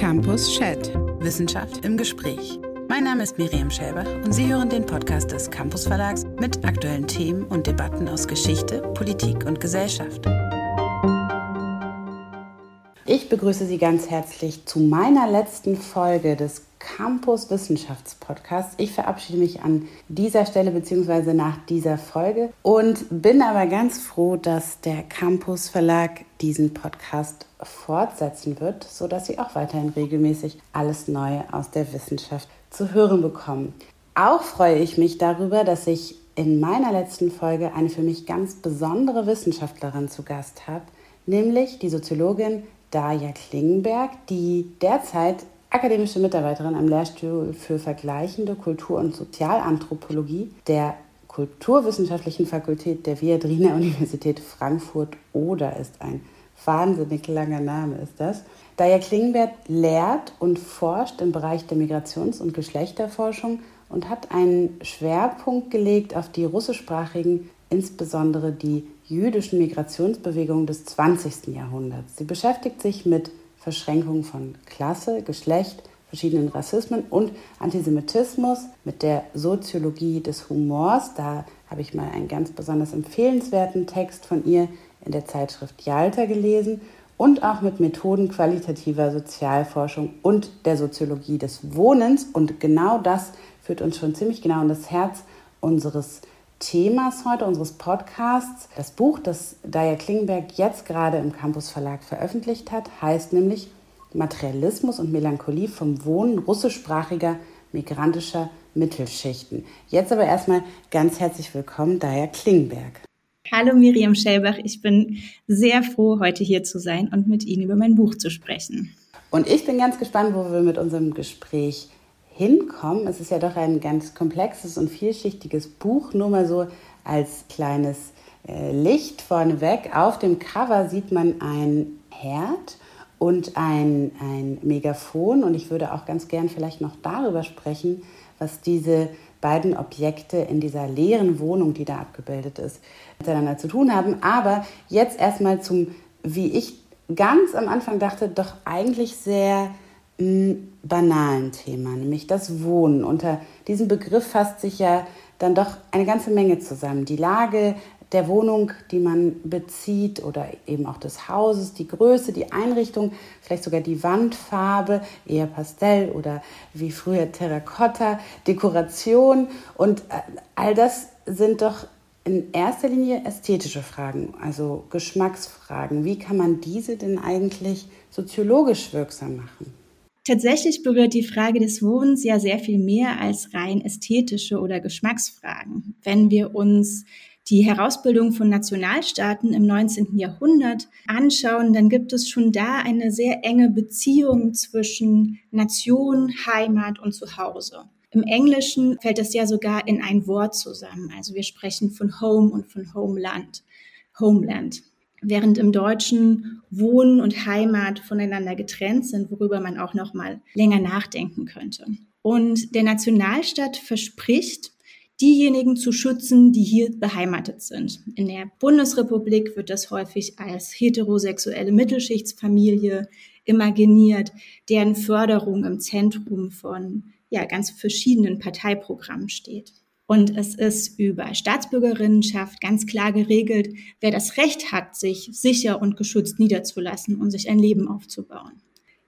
Campus Chat. Wissenschaft im Gespräch. Mein Name ist Miriam Schäbach und Sie hören den Podcast des Campus Verlags mit aktuellen Themen und Debatten aus Geschichte, Politik und Gesellschaft. Ich begrüße Sie ganz herzlich zu meiner letzten Folge des Campus Wissenschaftspodcasts. Ich verabschiede mich an dieser Stelle bzw. nach dieser Folge und bin aber ganz froh, dass der Campus Verlag diesen Podcast fortsetzen wird, sodass Sie auch weiterhin regelmäßig alles Neue aus der Wissenschaft zu hören bekommen. Auch freue ich mich darüber, dass ich in meiner letzten Folge eine für mich ganz besondere Wissenschaftlerin zu Gast habe, nämlich die Soziologin Daja Klingenberg, die derzeit akademische Mitarbeiterin am Lehrstuhl für vergleichende Kultur- und Sozialanthropologie der Kulturwissenschaftlichen Fakultät der Viadrina Universität Frankfurt oder ist ein wahnsinnig langer Name ist das. Daja Klingenberg lehrt und forscht im Bereich der Migrations- und Geschlechterforschung und hat einen Schwerpunkt gelegt auf die russischsprachigen, insbesondere die jüdischen Migrationsbewegungen des 20. Jahrhunderts. Sie beschäftigt sich mit Verschränkungen von Klasse, Geschlecht, verschiedenen Rassismen und Antisemitismus, mit der Soziologie des Humors. Da habe ich mal einen ganz besonders empfehlenswerten Text von ihr in der Zeitschrift Jalta gelesen und auch mit Methoden qualitativer Sozialforschung und der Soziologie des Wohnens. Und genau das führt uns schon ziemlich genau in das Herz unseres Themas heute, unseres Podcasts. Das Buch, das Daya Klingenberg jetzt gerade im Campus Verlag veröffentlicht hat, heißt nämlich Materialismus und Melancholie vom Wohnen russischsprachiger migrantischer Mittelschichten. Jetzt aber erstmal ganz herzlich willkommen, Daya Klingenberg. Hallo Miriam Schellbach, ich bin sehr froh, heute hier zu sein und mit Ihnen über mein Buch zu sprechen. Und ich bin ganz gespannt, wo wir mit unserem Gespräch hinkommen. Es ist ja doch ein ganz komplexes und vielschichtiges Buch, nur mal so als kleines äh, Licht vorneweg. Auf dem Cover sieht man ein Herd und ein, ein Megafon und ich würde auch ganz gern vielleicht noch darüber sprechen, was diese beiden Objekte in dieser leeren Wohnung, die da abgebildet ist, miteinander zu tun haben. Aber jetzt erstmal zum, wie ich ganz am Anfang dachte, doch eigentlich sehr banalen Thema, nämlich das Wohnen. Unter diesem Begriff fasst sich ja dann doch eine ganze Menge zusammen. Die Lage der Wohnung, die man bezieht oder eben auch des Hauses, die Größe, die Einrichtung, vielleicht sogar die Wandfarbe, eher Pastell oder wie früher Terrakotta, Dekoration und äh, all das sind doch in erster Linie ästhetische Fragen, also Geschmacksfragen. Wie kann man diese denn eigentlich soziologisch wirksam machen? Tatsächlich berührt die Frage des Wohnens ja sehr viel mehr als rein ästhetische oder Geschmacksfragen. Wenn wir uns die Herausbildung von Nationalstaaten im 19. Jahrhundert anschauen, dann gibt es schon da eine sehr enge Beziehung zwischen Nation, Heimat und Zuhause. Im Englischen fällt das ja sogar in ein Wort zusammen. Also wir sprechen von Home und von Homeland. Homeland während im Deutschen Wohnen und Heimat voneinander getrennt sind, worüber man auch noch mal länger nachdenken könnte. Und der Nationalstaat verspricht, diejenigen zu schützen, die hier beheimatet sind. In der Bundesrepublik wird das häufig als heterosexuelle Mittelschichtsfamilie imaginiert, deren Förderung im Zentrum von ja, ganz verschiedenen Parteiprogrammen steht. Und es ist über Staatsbürgerinnenschaft ganz klar geregelt, wer das Recht hat, sich sicher und geschützt niederzulassen und sich ein Leben aufzubauen.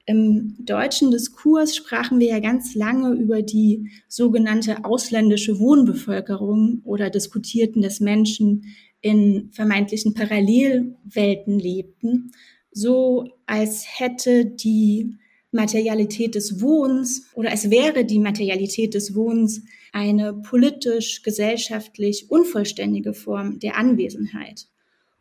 Im deutschen Diskurs sprachen wir ja ganz lange über die sogenannte ausländische Wohnbevölkerung oder diskutierten, dass Menschen in vermeintlichen Parallelwelten lebten, so als hätte die Materialität des Wohnens oder es wäre die Materialität des Wohnens eine politisch, gesellschaftlich unvollständige Form der Anwesenheit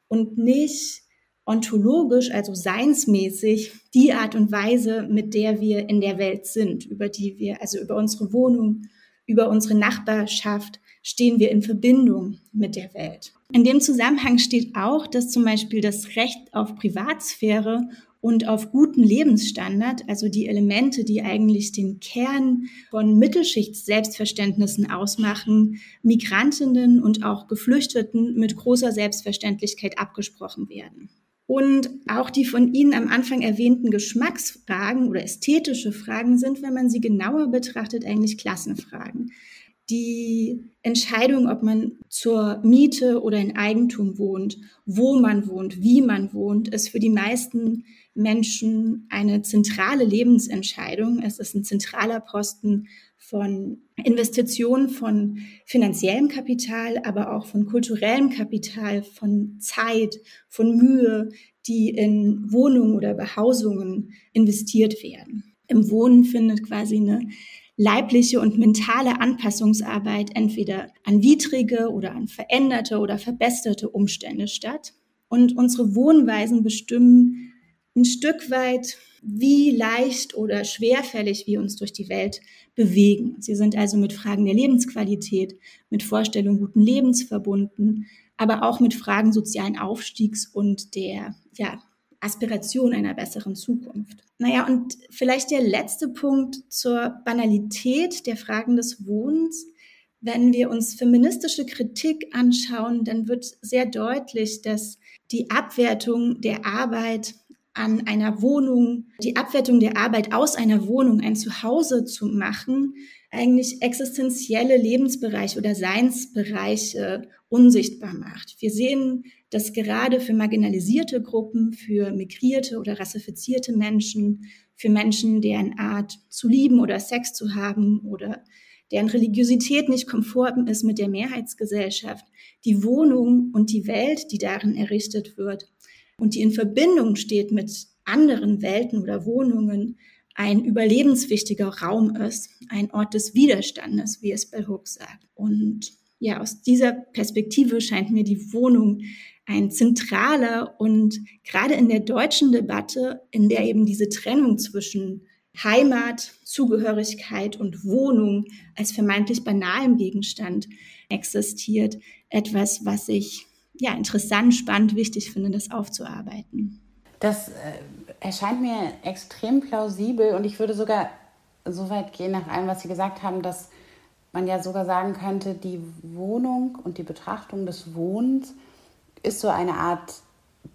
und nicht ontologisch, also seinsmäßig, die Art und Weise, mit der wir in der Welt sind, über die wir, also über unsere Wohnung, über unsere Nachbarschaft, stehen wir in Verbindung mit der Welt. In dem Zusammenhang steht auch, dass zum Beispiel das Recht auf Privatsphäre und auf guten Lebensstandard, also die Elemente, die eigentlich den Kern von Mittelschichts-Selbstverständnissen ausmachen, Migrantinnen und auch Geflüchteten mit großer Selbstverständlichkeit abgesprochen werden. Und auch die von Ihnen am Anfang erwähnten Geschmacksfragen oder ästhetische Fragen sind, wenn man sie genauer betrachtet, eigentlich Klassenfragen. Die Entscheidung, ob man zur Miete oder in Eigentum wohnt, wo man wohnt, wie man wohnt, ist für die meisten Menschen eine zentrale Lebensentscheidung. Es ist ein zentraler Posten von Investitionen, von finanziellem Kapital, aber auch von kulturellem Kapital, von Zeit, von Mühe, die in Wohnungen oder Behausungen investiert werden. Im Wohnen findet quasi eine leibliche und mentale Anpassungsarbeit entweder an widrige oder an veränderte oder verbesserte Umstände statt. Und unsere Wohnweisen bestimmen ein Stück weit wie leicht oder schwerfällig wir uns durch die Welt bewegen. Sie sind also mit Fragen der Lebensqualität, mit Vorstellungen guten Lebens verbunden, aber auch mit Fragen sozialen Aufstiegs und der ja, Aspiration einer besseren Zukunft. Naja, und vielleicht der letzte Punkt zur Banalität der Fragen des Wohnens. Wenn wir uns feministische Kritik anschauen, dann wird sehr deutlich, dass die Abwertung der Arbeit an einer Wohnung, die Abwertung der Arbeit aus einer Wohnung ein Zuhause zu machen, eigentlich existenzielle Lebensbereiche oder Seinsbereiche unsichtbar macht. Wir sehen, dass gerade für marginalisierte Gruppen, für migrierte oder rassifizierte Menschen, für Menschen, deren Art zu lieben oder Sex zu haben oder deren Religiosität nicht konform ist mit der Mehrheitsgesellschaft, die Wohnung und die Welt, die darin errichtet wird, und die in Verbindung steht mit anderen Welten oder Wohnungen, ein überlebenswichtiger Raum ist, ein Ort des Widerstandes, wie es Bell Hooks sagt. Und ja, aus dieser Perspektive scheint mir die Wohnung ein zentraler und gerade in der deutschen Debatte, in der eben diese Trennung zwischen Heimat, Zugehörigkeit und Wohnung als vermeintlich banalem Gegenstand existiert, etwas, was ich ja, interessant, spannend, wichtig finde, das aufzuarbeiten. Das äh, erscheint mir extrem plausibel und ich würde sogar so weit gehen nach allem, was Sie gesagt haben, dass man ja sogar sagen könnte, die Wohnung und die Betrachtung des Wohnens ist so eine Art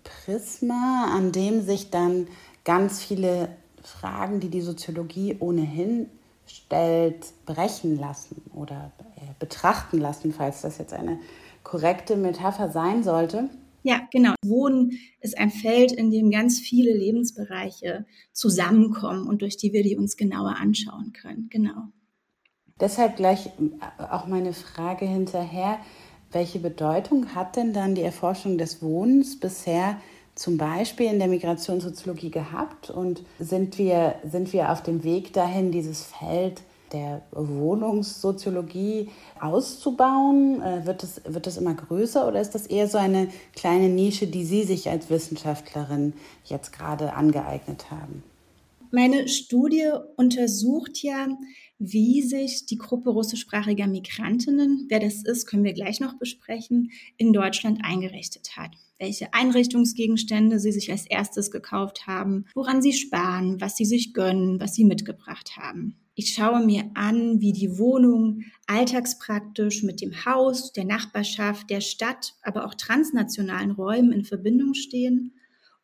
Prisma, an dem sich dann ganz viele Fragen, die die Soziologie ohnehin stellt, brechen lassen oder äh, betrachten lassen, falls das jetzt eine korrekte Metapher sein sollte. Ja, genau. Wohnen ist ein Feld, in dem ganz viele Lebensbereiche zusammenkommen und durch die wir die uns genauer anschauen können. Genau. Deshalb gleich äh, auch meine Frage hinterher. Welche Bedeutung hat denn dann die Erforschung des Wohnens bisher zum Beispiel in der Migrationssoziologie gehabt? Und sind wir, sind wir auf dem Weg dahin, dieses Feld der Wohnungssoziologie auszubauen? Äh, wird es, wird es immer größer oder ist das eher so eine kleine Nische, die Sie sich als Wissenschaftlerin jetzt gerade angeeignet haben? Meine Studie untersucht ja, wie sich die Gruppe russischsprachiger Migrantinnen, wer das ist, können wir gleich noch besprechen, in Deutschland eingerichtet hat. Welche Einrichtungsgegenstände sie sich als erstes gekauft haben, woran sie sparen, was sie sich gönnen, was sie mitgebracht haben. Ich schaue mir an, wie die Wohnung alltagspraktisch mit dem Haus, der Nachbarschaft, der Stadt, aber auch transnationalen Räumen in Verbindung stehen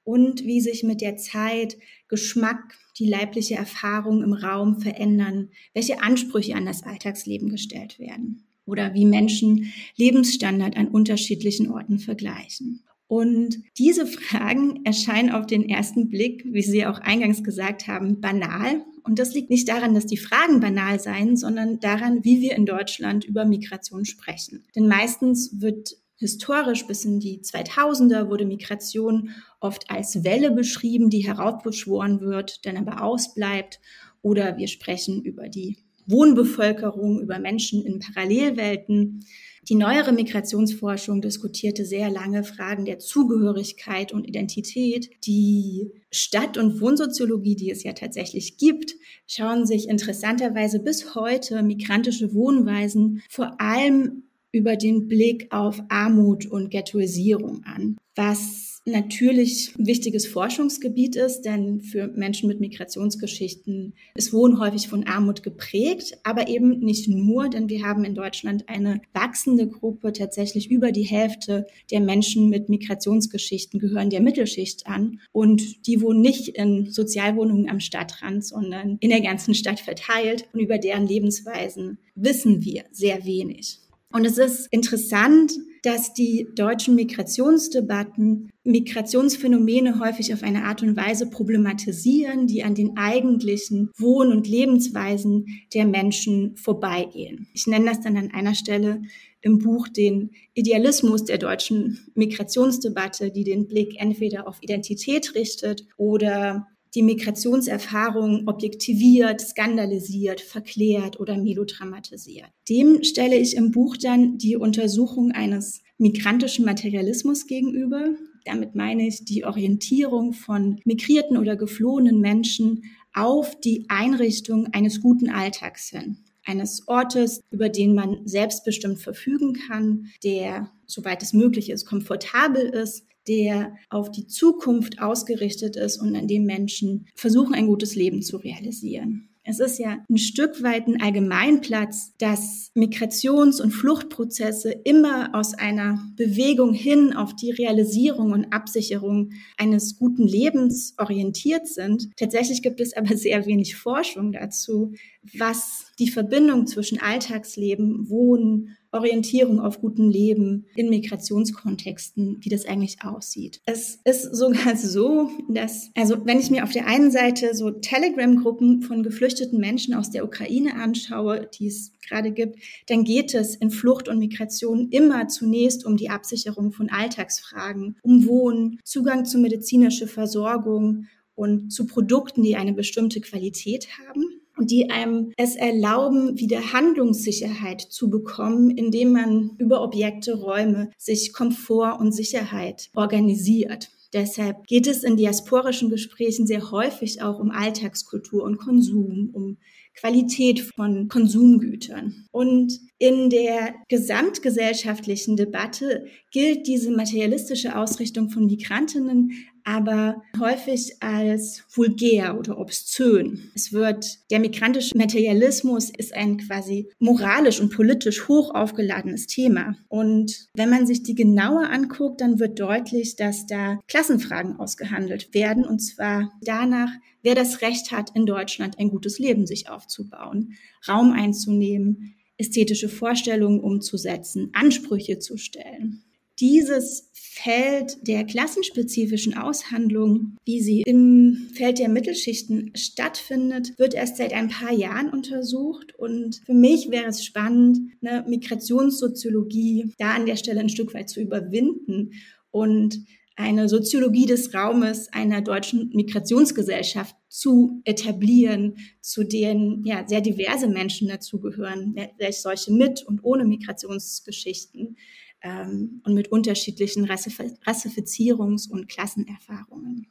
und wie sich mit der Zeit Geschmack, die leibliche Erfahrung im Raum verändern, welche Ansprüche an das Alltagsleben gestellt werden oder wie Menschen Lebensstandard an unterschiedlichen Orten vergleichen. Und diese Fragen erscheinen auf den ersten Blick, wie Sie auch eingangs gesagt haben, banal. Und das liegt nicht daran, dass die Fragen banal seien, sondern daran, wie wir in Deutschland über Migration sprechen. Denn meistens wird historisch bis in die 2000er wurde Migration oft als Welle beschrieben, die heraufbeschworen wird, dann aber ausbleibt. Oder wir sprechen über die Wohnbevölkerung, über Menschen in Parallelwelten. Die neuere Migrationsforschung diskutierte sehr lange Fragen der Zugehörigkeit und Identität. Die Stadt- und Wohnsoziologie, die es ja tatsächlich gibt, schauen sich interessanterweise bis heute migrantische Wohnweisen vor allem über den Blick auf Armut und Ghettoisierung an, was natürlich ein wichtiges Forschungsgebiet ist, denn für Menschen mit Migrationsgeschichten ist Wohnen häufig von Armut geprägt, aber eben nicht nur, denn wir haben in Deutschland eine wachsende Gruppe, tatsächlich über die Hälfte der Menschen mit Migrationsgeschichten gehören der Mittelschicht an und die wohnen nicht in Sozialwohnungen am Stadtrand, sondern in der ganzen Stadt verteilt und über deren Lebensweisen wissen wir sehr wenig. Und es ist interessant, dass die deutschen Migrationsdebatten Migrationsphänomene häufig auf eine Art und Weise problematisieren, die an den eigentlichen Wohn- und Lebensweisen der Menschen vorbeigehen. Ich nenne das dann an einer Stelle im Buch den Idealismus der deutschen Migrationsdebatte, die den Blick entweder auf Identität richtet oder die Migrationserfahrung objektiviert, skandalisiert, verklärt oder melodramatisiert. Dem stelle ich im Buch dann die Untersuchung eines migrantischen Materialismus gegenüber. Damit meine ich die Orientierung von migrierten oder geflohenen Menschen auf die Einrichtung eines guten Alltags hin eines Ortes, über den man selbstbestimmt verfügen kann, der, soweit es möglich ist, komfortabel ist, der auf die Zukunft ausgerichtet ist und an dem Menschen versuchen, ein gutes Leben zu realisieren. Es ist ja ein Stück weit ein Allgemeinplatz, dass Migrations- und Fluchtprozesse immer aus einer Bewegung hin auf die Realisierung und Absicherung eines guten Lebens orientiert sind. Tatsächlich gibt es aber sehr wenig Forschung dazu, was die Verbindung zwischen Alltagsleben, Wohnen Orientierung auf gutem Leben in Migrationskontexten, wie das eigentlich aussieht. Es ist sogar so, dass, also wenn ich mir auf der einen Seite so Telegram-Gruppen von geflüchteten Menschen aus der Ukraine anschaue, die es gerade gibt, dann geht es in Flucht und Migration immer zunächst um die Absicherung von Alltagsfragen, um Wohnen, Zugang zu medizinischer Versorgung und zu Produkten, die eine bestimmte Qualität haben die einem es erlauben, wieder Handlungssicherheit zu bekommen, indem man über Objekte, Räume sich Komfort und Sicherheit organisiert. Deshalb geht es in diasporischen Gesprächen sehr häufig auch um Alltagskultur und Konsum, um Qualität von Konsumgütern. Und in der gesamtgesellschaftlichen Debatte gilt diese materialistische Ausrichtung von Migrantinnen aber häufig als vulgär oder obszön. Es wird, der migrantische Materialismus ist ein quasi moralisch und politisch hoch aufgeladenes Thema. Und wenn man sich die genauer anguckt, dann wird deutlich, dass da Klassenfragen ausgehandelt werden, und zwar danach, wer das Recht hat, in Deutschland ein gutes Leben sich aufzubauen, Raum einzunehmen, ästhetische Vorstellungen umzusetzen, Ansprüche zu stellen. Dieses Feld der klassenspezifischen Aushandlung, wie sie im Feld der Mittelschichten stattfindet, wird erst seit ein paar Jahren untersucht. Und für mich wäre es spannend, eine Migrationssoziologie da an der Stelle ein Stück weit zu überwinden und eine Soziologie des Raumes einer deutschen Migrationsgesellschaft zu etablieren, zu denen ja sehr diverse Menschen dazugehören, solche mit und ohne Migrationsgeschichten ähm, und mit unterschiedlichen Rassif Rassifizierungs- und Klassenerfahrungen.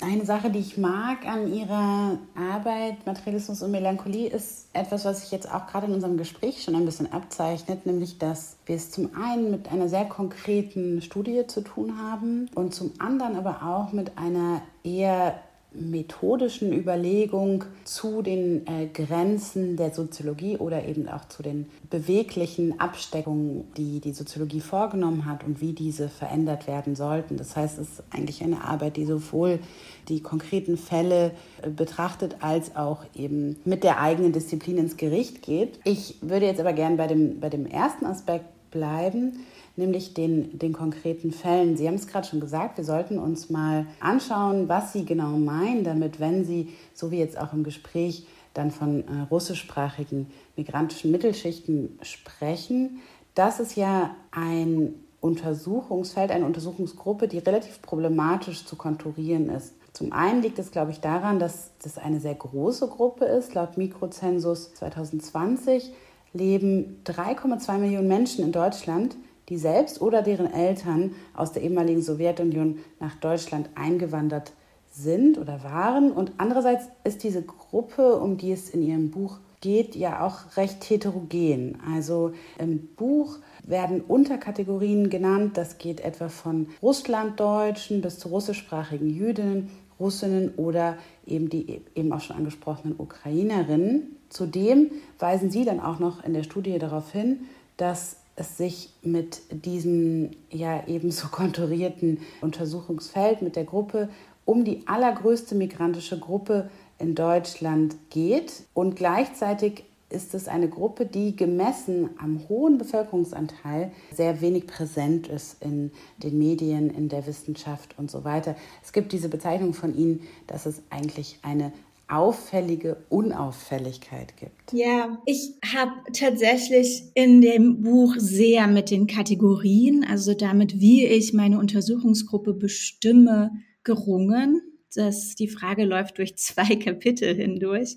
Eine Sache, die ich mag an Ihrer Arbeit, Materialismus und Melancholie, ist etwas, was sich jetzt auch gerade in unserem Gespräch schon ein bisschen abzeichnet, nämlich dass wir es zum einen mit einer sehr konkreten Studie zu tun haben und zum anderen aber auch mit einer eher methodischen Überlegung zu den äh, Grenzen der Soziologie oder eben auch zu den beweglichen Absteckungen, die die Soziologie vorgenommen hat und wie diese verändert werden sollten. Das heißt, es ist eigentlich eine Arbeit, die sowohl die konkreten Fälle äh, betrachtet als auch eben mit der eigenen Disziplin ins Gericht geht. Ich würde jetzt aber gerne bei dem, bei dem ersten Aspekt bleiben nämlich den, den konkreten Fällen. Sie haben es gerade schon gesagt, wir sollten uns mal anschauen, was Sie genau meinen damit, wenn Sie, so wie jetzt auch im Gespräch, dann von äh, russischsprachigen migrantischen Mittelschichten sprechen. Das ist ja ein Untersuchungsfeld, eine Untersuchungsgruppe, die relativ problematisch zu konturieren ist. Zum einen liegt es, glaube ich, daran, dass das eine sehr große Gruppe ist. Laut Mikrozensus 2020 leben 3,2 Millionen Menschen in Deutschland, die selbst oder deren Eltern aus der ehemaligen Sowjetunion nach Deutschland eingewandert sind oder waren. Und andererseits ist diese Gruppe, um die es in ihrem Buch geht ja auch recht heterogen. Also im Buch werden Unterkategorien genannt. Das geht etwa von Russlanddeutschen bis zu russischsprachigen Jüdinnen, Russinnen oder eben die eben auch schon angesprochenen Ukrainerinnen. Zudem weisen Sie dann auch noch in der Studie darauf hin, dass es sich mit diesem ja ebenso konturierten Untersuchungsfeld mit der Gruppe um die allergrößte migrantische Gruppe in Deutschland geht und gleichzeitig ist es eine Gruppe, die gemessen am hohen Bevölkerungsanteil sehr wenig präsent ist in den Medien, in der Wissenschaft und so weiter. Es gibt diese Bezeichnung von Ihnen, dass es eigentlich eine auffällige Unauffälligkeit gibt. Ja, ich habe tatsächlich in dem Buch sehr mit den Kategorien, also damit, wie ich meine Untersuchungsgruppe bestimme, gerungen. Das, die Frage läuft durch zwei Kapitel hindurch.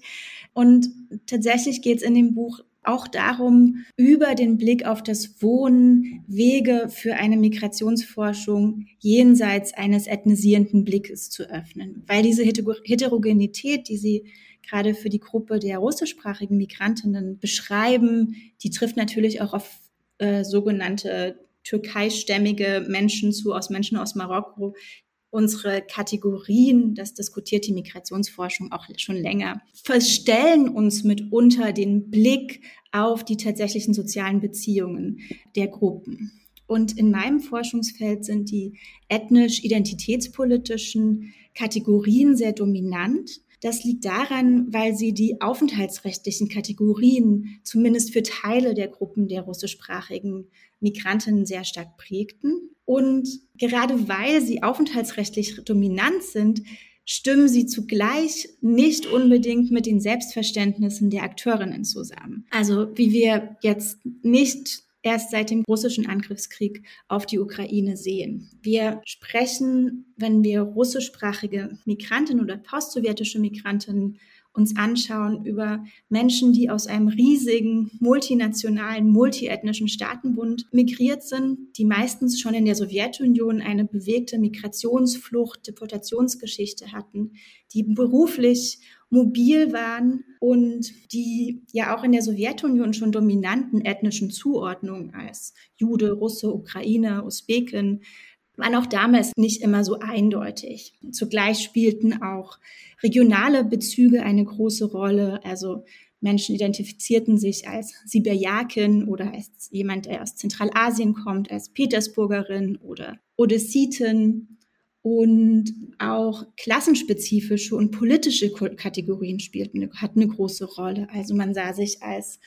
Und tatsächlich geht es in dem Buch auch darum, über den Blick auf das Wohnen Wege für eine Migrationsforschung jenseits eines ethnisierenden Blickes zu öffnen. Weil diese Heterogenität, die Sie gerade für die Gruppe der russischsprachigen Migrantinnen beschreiben, die trifft natürlich auch auf äh, sogenannte türkeistämmige Menschen zu, aus Menschen aus Marokko, unsere Kategorien, das diskutiert die Migrationsforschung auch schon länger, verstellen uns mitunter den Blick auf die tatsächlichen sozialen Beziehungen der Gruppen. Und in meinem Forschungsfeld sind die ethnisch-identitätspolitischen Kategorien sehr dominant. Das liegt daran, weil sie die aufenthaltsrechtlichen Kategorien zumindest für Teile der Gruppen der russischsprachigen Migrantinnen sehr stark prägten. Und gerade weil sie aufenthaltsrechtlich dominant sind, stimmen sie zugleich nicht unbedingt mit den Selbstverständnissen der Akteurinnen zusammen. Also wie wir jetzt nicht erst seit dem russischen Angriffskrieg auf die Ukraine sehen. Wir sprechen, wenn wir russischsprachige Migrantinnen oder postsowjetische Migrantinnen uns anschauen über Menschen, die aus einem riesigen multinationalen, multiethnischen Staatenbund migriert sind, die meistens schon in der Sowjetunion eine bewegte Migrationsflucht, Deportationsgeschichte hatten, die beruflich mobil waren und die ja auch in der Sowjetunion schon dominanten ethnischen Zuordnungen als Jude, Russe, Ukrainer, Usbeken waren auch damals nicht immer so eindeutig. Zugleich spielten auch regionale Bezüge eine große Rolle. Also Menschen identifizierten sich als Sibirjakin oder als jemand, der aus Zentralasien kommt, als Petersburgerin oder Odessitin. Und auch klassenspezifische und politische Kategorien spielten, hatten eine große Rolle. Also man sah sich als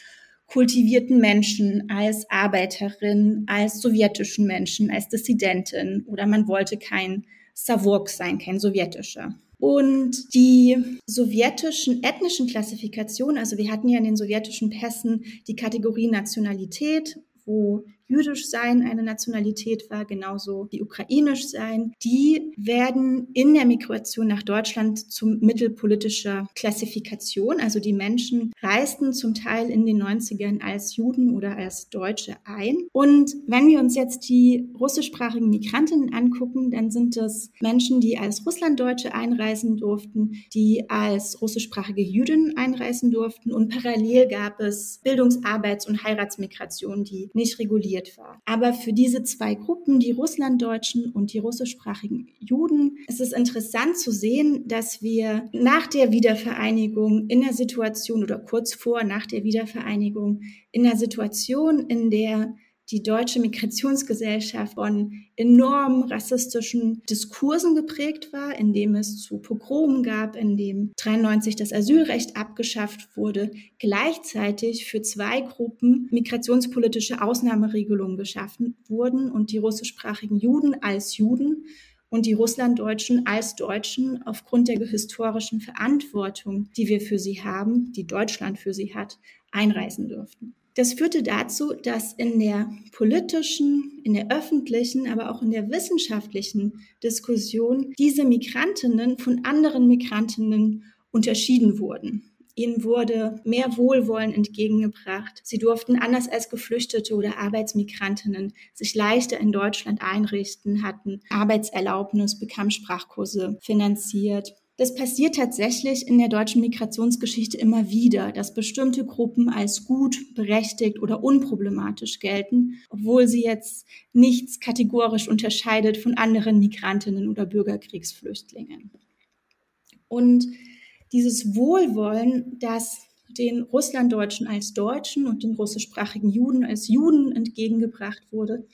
kultivierten Menschen, als Arbeiterin, als sowjetischen Menschen, als Dissidentin oder man wollte kein Savurk sein, kein sowjetischer. Und die sowjetischen ethnischen Klassifikationen, also wir hatten ja in den sowjetischen Pässen die Kategorie Nationalität, wo jüdisch sein eine Nationalität war, genauso wie ukrainisch sein, die werden in der Migration nach Deutschland zum Mittel politischer Klassifikation. Also die Menschen reisten zum Teil in den 90ern als Juden oder als Deutsche ein. Und wenn wir uns jetzt die russischsprachigen Migrantinnen angucken, dann sind es Menschen, die als Russlanddeutsche einreisen durften, die als russischsprachige Jüdinnen einreisen durften und parallel gab es Bildungs-, Arbeits- und Heiratsmigration, die nicht reguliert organisiert war. Aber für diese zwei Gruppen, die Russlanddeutschen und die russischsprachigen Juden, ist es interessant zu sehen, dass wir nach der Wiedervereinigung in der Situation oder kurz vor nach der Wiedervereinigung in der Situation, in der die deutsche Migrationsgesellschaft von enorm rassistischen Diskursen geprägt war, in dem es zu Pogromen gab, in dem 93 das Asylrecht abgeschafft wurde, gleichzeitig für zwei Gruppen migrationspolitische Ausnahmeregelungen geschaffen wurden und die russischsprachigen Juden als Juden und die Russlanddeutschen als Deutschen aufgrund der historischen Verantwortung, die wir für sie haben, die Deutschland für sie hat, einreisen dürften. Das führte dazu, dass in der politischen, in der öffentlichen, aber auch in der wissenschaftlichen Diskussion diese Migrantinnen von anderen Migrantinnen unterschieden wurden. Ihnen wurde mehr Wohlwollen entgegengebracht. Sie durften anders als Geflüchtete oder Arbeitsmigrantinnen sich leichter in Deutschland einrichten, hatten Arbeitserlaubnis, bekamen Sprachkurse finanziert Das passiert tatsächlich in der deutschen Migrationsgeschichte immer wieder, dass bestimmte Gruppen als gut, berechtigt oder unproblematisch gelten, obwohl sie jetzt nichts kategorisch unterscheidet von anderen Migrantinnen oder Bürgerkriegsflüchtlingen. Und dieses Wohlwollen, das den Russlanddeutschen als Deutschen und den russischsprachigen Juden als Juden entgegengebracht wurde,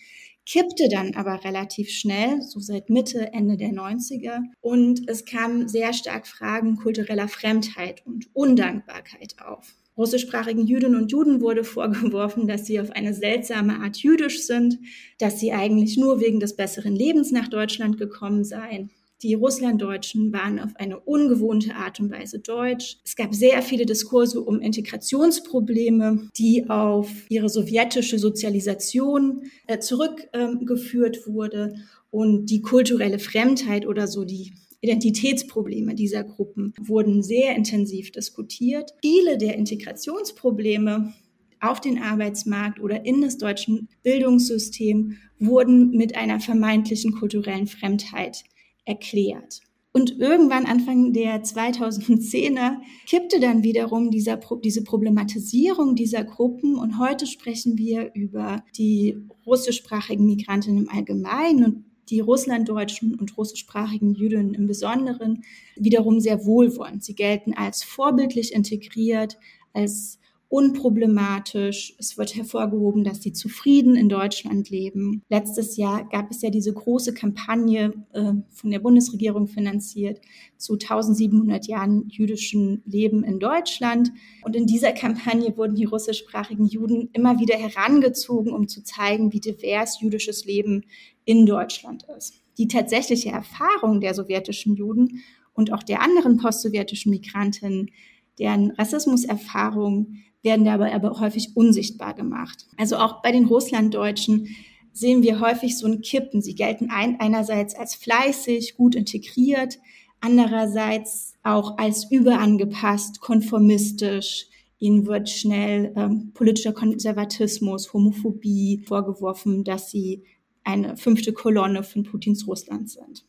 kippte dann aber relativ schnell, so seit Mitte, Ende der 90er. Und es kamen sehr stark Fragen kultureller Fremdheit und Undankbarkeit auf. Russischsprachigen Jüdinnen und Juden wurde vorgeworfen, dass sie auf eine seltsame Art jüdisch sind, dass sie eigentlich nur wegen des besseren Lebens nach Deutschland gekommen seien die Russlanddeutschen waren auf eine ungewohnte Art und Weise deutsch. Es gab sehr viele Diskurse um Integrationsprobleme, die auf ihre sowjetische Sozialisation äh, zurückgeführt äh, wurde und die kulturelle Fremdheit oder so die Identitätsprobleme dieser Gruppen wurden sehr intensiv diskutiert. Viele der Integrationsprobleme auf den Arbeitsmarkt oder in das deutsche Bildungssystem wurden mit einer vermeintlichen kulturellen Fremdheit erklärt. Und irgendwann Anfang der 2010er kippte dann wiederum dieser, diese Problematisierung dieser Gruppen. Und heute sprechen wir über die russischsprachigen Migranten im Allgemeinen und die russlanddeutschen und russischsprachigen Jüdinnen im Besonderen wiederum sehr wohlwollend. Sie gelten als vorbildlich integriert, als unproblematisch. Es wird hervorgehoben, dass sie zufrieden in Deutschland leben. Letztes Jahr gab es ja diese große Kampagne äh, von der Bundesregierung finanziert zu 1700 Jahren jüdischen Leben in Deutschland. Und in dieser Kampagne wurden die russischsprachigen Juden immer wieder herangezogen, um zu zeigen, wie divers jüdisches Leben in Deutschland ist. Die tatsächliche Erfahrung der sowjetischen Juden und auch der anderen postsowjetischen Migranten, deren Rassismuserfahrung werden dabei aber häufig unsichtbar gemacht. Also auch bei den Russlanddeutschen sehen wir häufig so ein Kippen. Sie gelten ein, einerseits als fleißig, gut integriert, andererseits auch als überangepasst, konformistisch. Ihnen wird schnell ähm, politischer Konservatismus, Homophobie vorgeworfen, dass sie eine fünfte Kolonne von Putins Russland sind.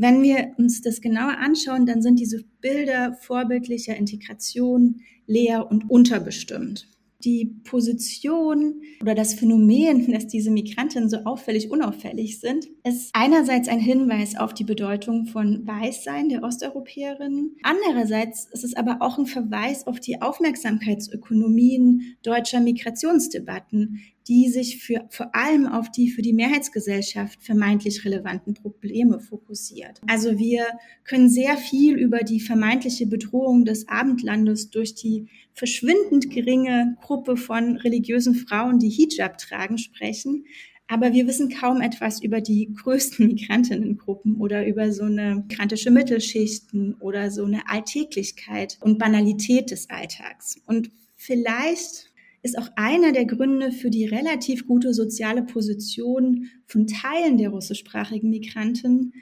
Wenn wir uns das genauer anschauen, dann sind diese Bilder vorbildlicher Integration leer und unterbestimmt die Position oder das Phänomen, dass diese Migranten so auffällig unauffällig sind, ist einerseits ein Hinweis auf die Bedeutung von Weißsein der Osteuropäerinnen. Andererseits ist es aber auch ein Verweis auf die Aufmerksamkeitsökonomien deutscher Migrationsdebatten, die sich für, vor allem auf die für die Mehrheitsgesellschaft vermeintlich relevanten Probleme fokussiert. Also wir können sehr viel über die vermeintliche Bedrohung des Abendlandes durch die verschwindend geringe Gruppe von religiösen Frauen, die Hijab tragen, sprechen. Aber wir wissen kaum etwas über die größten Migrantinnengruppen oder über so eine migrantische Mittelschichten oder so eine Alltäglichkeit und Banalität des Alltags. Und vielleicht ist auch einer der Gründe für die relativ gute soziale Position von Teilen der russischsprachigen Migranten,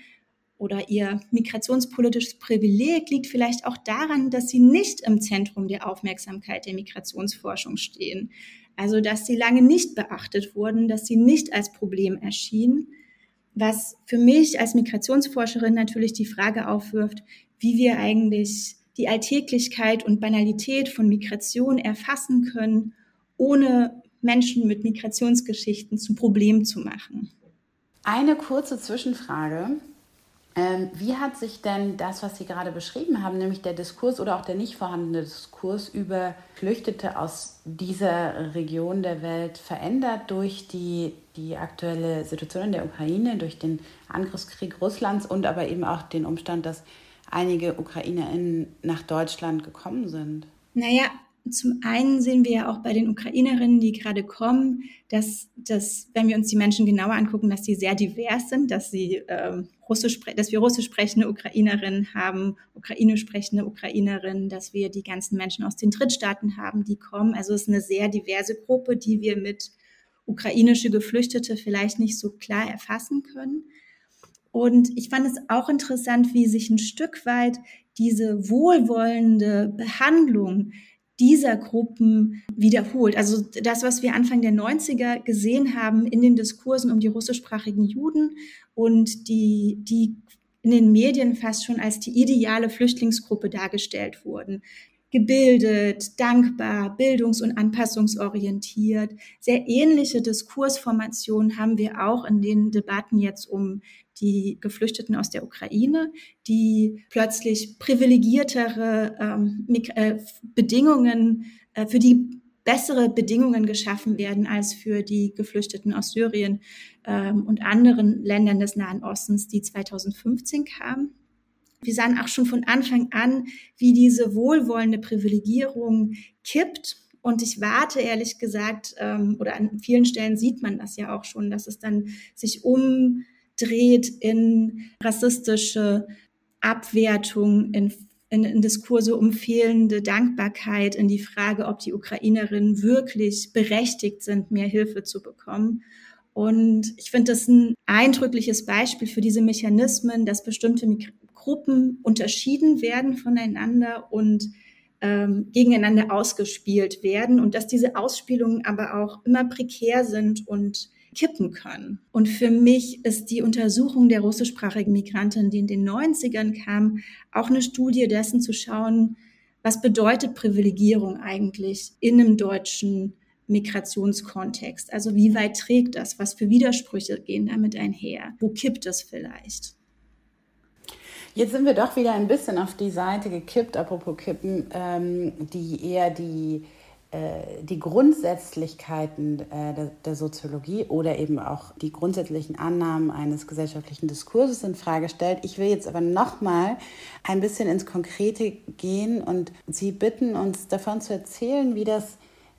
oder ihr migrationspolitisches Privileg liegt vielleicht auch daran, dass sie nicht im Zentrum der Aufmerksamkeit der Migrationsforschung stehen. Also, dass sie lange nicht beachtet wurden, dass sie nicht als Problem erschienen, was für mich als Migrationsforscherin natürlich die Frage aufwirft, wie wir eigentlich die Alltäglichkeit und Banalität von Migration erfassen können, ohne Menschen mit Migrationsgeschichten zu Problem zu machen. Eine kurze Zwischenfrage. Ähm, wie hat sich denn das, was Sie gerade beschrieben haben, nämlich der Diskurs oder auch der nicht vorhandene Diskurs über Flüchtete aus dieser Region der Welt verändert durch die, die aktuelle Situation in der Ukraine, durch den Angriffskrieg Russlands und aber eben auch den Umstand, dass einige UkrainerInnen nach Deutschland gekommen sind? Naja, zum einen sehen wir ja auch bei den Ukrainerinnen, die gerade kommen, dass, dass, wenn wir uns die Menschen genauer angucken, dass sie sehr divers sind, dass sie ähm, Russisch, dass wir russisch sprechende Ukrainerinnen haben, ukrainisch sprechende Ukrainerinnen, dass wir die ganzen Menschen aus den Drittstaaten haben, die kommen. Also es ist eine sehr diverse Gruppe, die wir mit ukrainische Geflüchtete vielleicht nicht so klar erfassen können. Und ich fand es auch interessant, wie sich ein Stück weit diese wohlwollende Behandlung dieser Gruppen wiederholt. Also das, was wir Anfang der 90er gesehen haben in den Diskursen um die russischsprachigen Juden und die, die in den Medien fast schon als die ideale Flüchtlingsgruppe dargestellt wurden gebildet, dankbar, bildungs- und anpassungsorientiert. Sehr ähnliche Diskursformationen haben wir auch in den Debatten jetzt um die Geflüchteten aus der Ukraine, die plötzlich privilegiertere ähm, äh, Bedingungen, äh, für die bessere Bedingungen geschaffen werden als für die Geflüchteten aus Syrien ähm, und anderen Ländern des Nahen Ostens, die 2015 kamen wir sahen auch schon von Anfang an, wie diese wohlwollende Privilegierung kippt. Und ich warte ehrlich gesagt, ähm, oder an vielen Stellen sieht man das ja auch schon, dass es dann sich umdreht in rassistische Abwertung, in, in, in Diskurse um fehlende Dankbarkeit, in die Frage, ob die Ukrainerinnen wirklich berechtigt sind, mehr Hilfe zu bekommen. Und ich finde das ein eindrückliches Beispiel für diese Mechanismen, dass bestimmte Gruppen unterschieden werden voneinander und ähm, gegeneinander ausgespielt werden und dass diese Ausspielungen aber auch immer prekär sind und kippen können. Und für mich ist die Untersuchung der russischsprachigen Migranten, die in den 90ern kam, auch eine Studie dessen zu schauen, was bedeutet Privilegierung eigentlich in einem deutschen Migrationskontext? Also wie weit trägt das? Was für Widersprüche gehen damit einher? Wo kippt es vielleicht? Jetzt sind wir doch wieder ein bisschen auf die Seite gekippt, apropos Kippen, ähm, die eher die, äh, die Grundsätzlichkeiten äh, der, der, Soziologie oder eben auch die grundsätzlichen Annahmen eines gesellschaftlichen Diskurses in Frage stellt. Ich will jetzt aber nochmal ein bisschen ins Konkrete gehen und Sie bitten, uns davon zu erzählen, wie das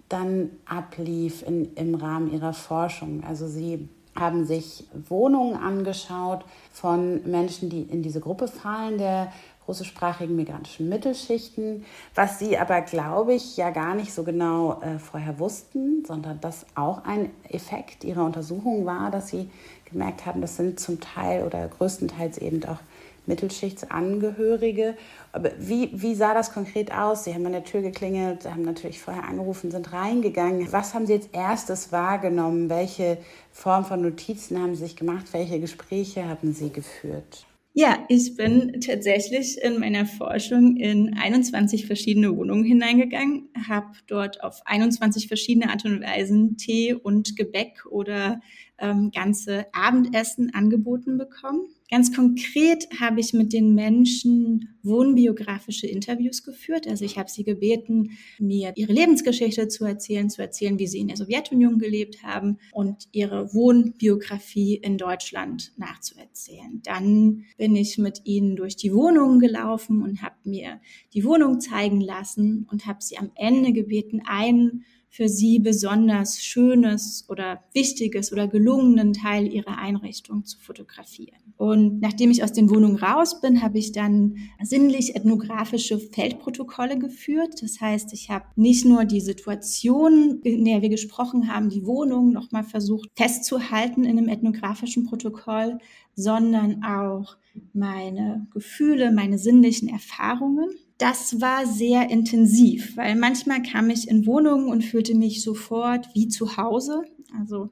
dann ablief in, im Rahmen Ihrer Forschung. Also Sie haben sich Wohnungen angeschaut von Menschen, die in diese Gruppe fallen, der russischsprachigen migrantischen Mittelschichten, was sie aber, glaube ich, ja gar nicht so genau äh, vorher wussten, sondern das auch ein Effekt ihrer Untersuchung war, dass sie gemerkt haben, das sind zum Teil oder größtenteils eben auch Mittelschichtsangehörige. Aber wie, wie sah das konkret aus? Sie haben an der Tür geklingelt, haben natürlich vorher angerufen, sind reingegangen. Was haben Sie als erstes wahrgenommen? Welche Form von Notizen haben Sie sich gemacht? Welche Gespräche haben Sie geführt? Ja, ich bin tatsächlich in meiner Forschung in 21 verschiedene Wohnungen hineingegangen, habe dort auf 21 verschiedene Art und Weisen Tee und Gebäck oder ähm, ganze Abendessen angeboten bekommen Ganz konkret habe ich mit den Menschen wohnbiografische Interviews geführt. Also ich habe sie gebeten, mir ihre Lebensgeschichte zu erzählen, zu erzählen, wie sie in der Sowjetunion gelebt haben und ihre Wohnbiografie in Deutschland nachzuerzählen. Dann bin ich mit ihnen durch die Wohnungen gelaufen und habe mir die Wohnung zeigen lassen und habe sie am Ende gebeten, einen für sie besonders schönes oder wichtiges oder gelungenen Teil ihrer Einrichtung zu fotografieren. Und nachdem ich aus den Wohnungen raus bin, habe ich dann sinnlich ethnografische Feldprotokolle geführt. Das heißt, ich habe nicht nur die Situation, in der wir gesprochen haben, die Wohnung nochmal versucht festzuhalten in einem ethnografischen Protokoll, sondern auch meine Gefühle, meine sinnlichen Erfahrungen das war sehr intensiv, weil manchmal kam ich in Wohnungen und fühlte mich sofort wie zu Hause. Also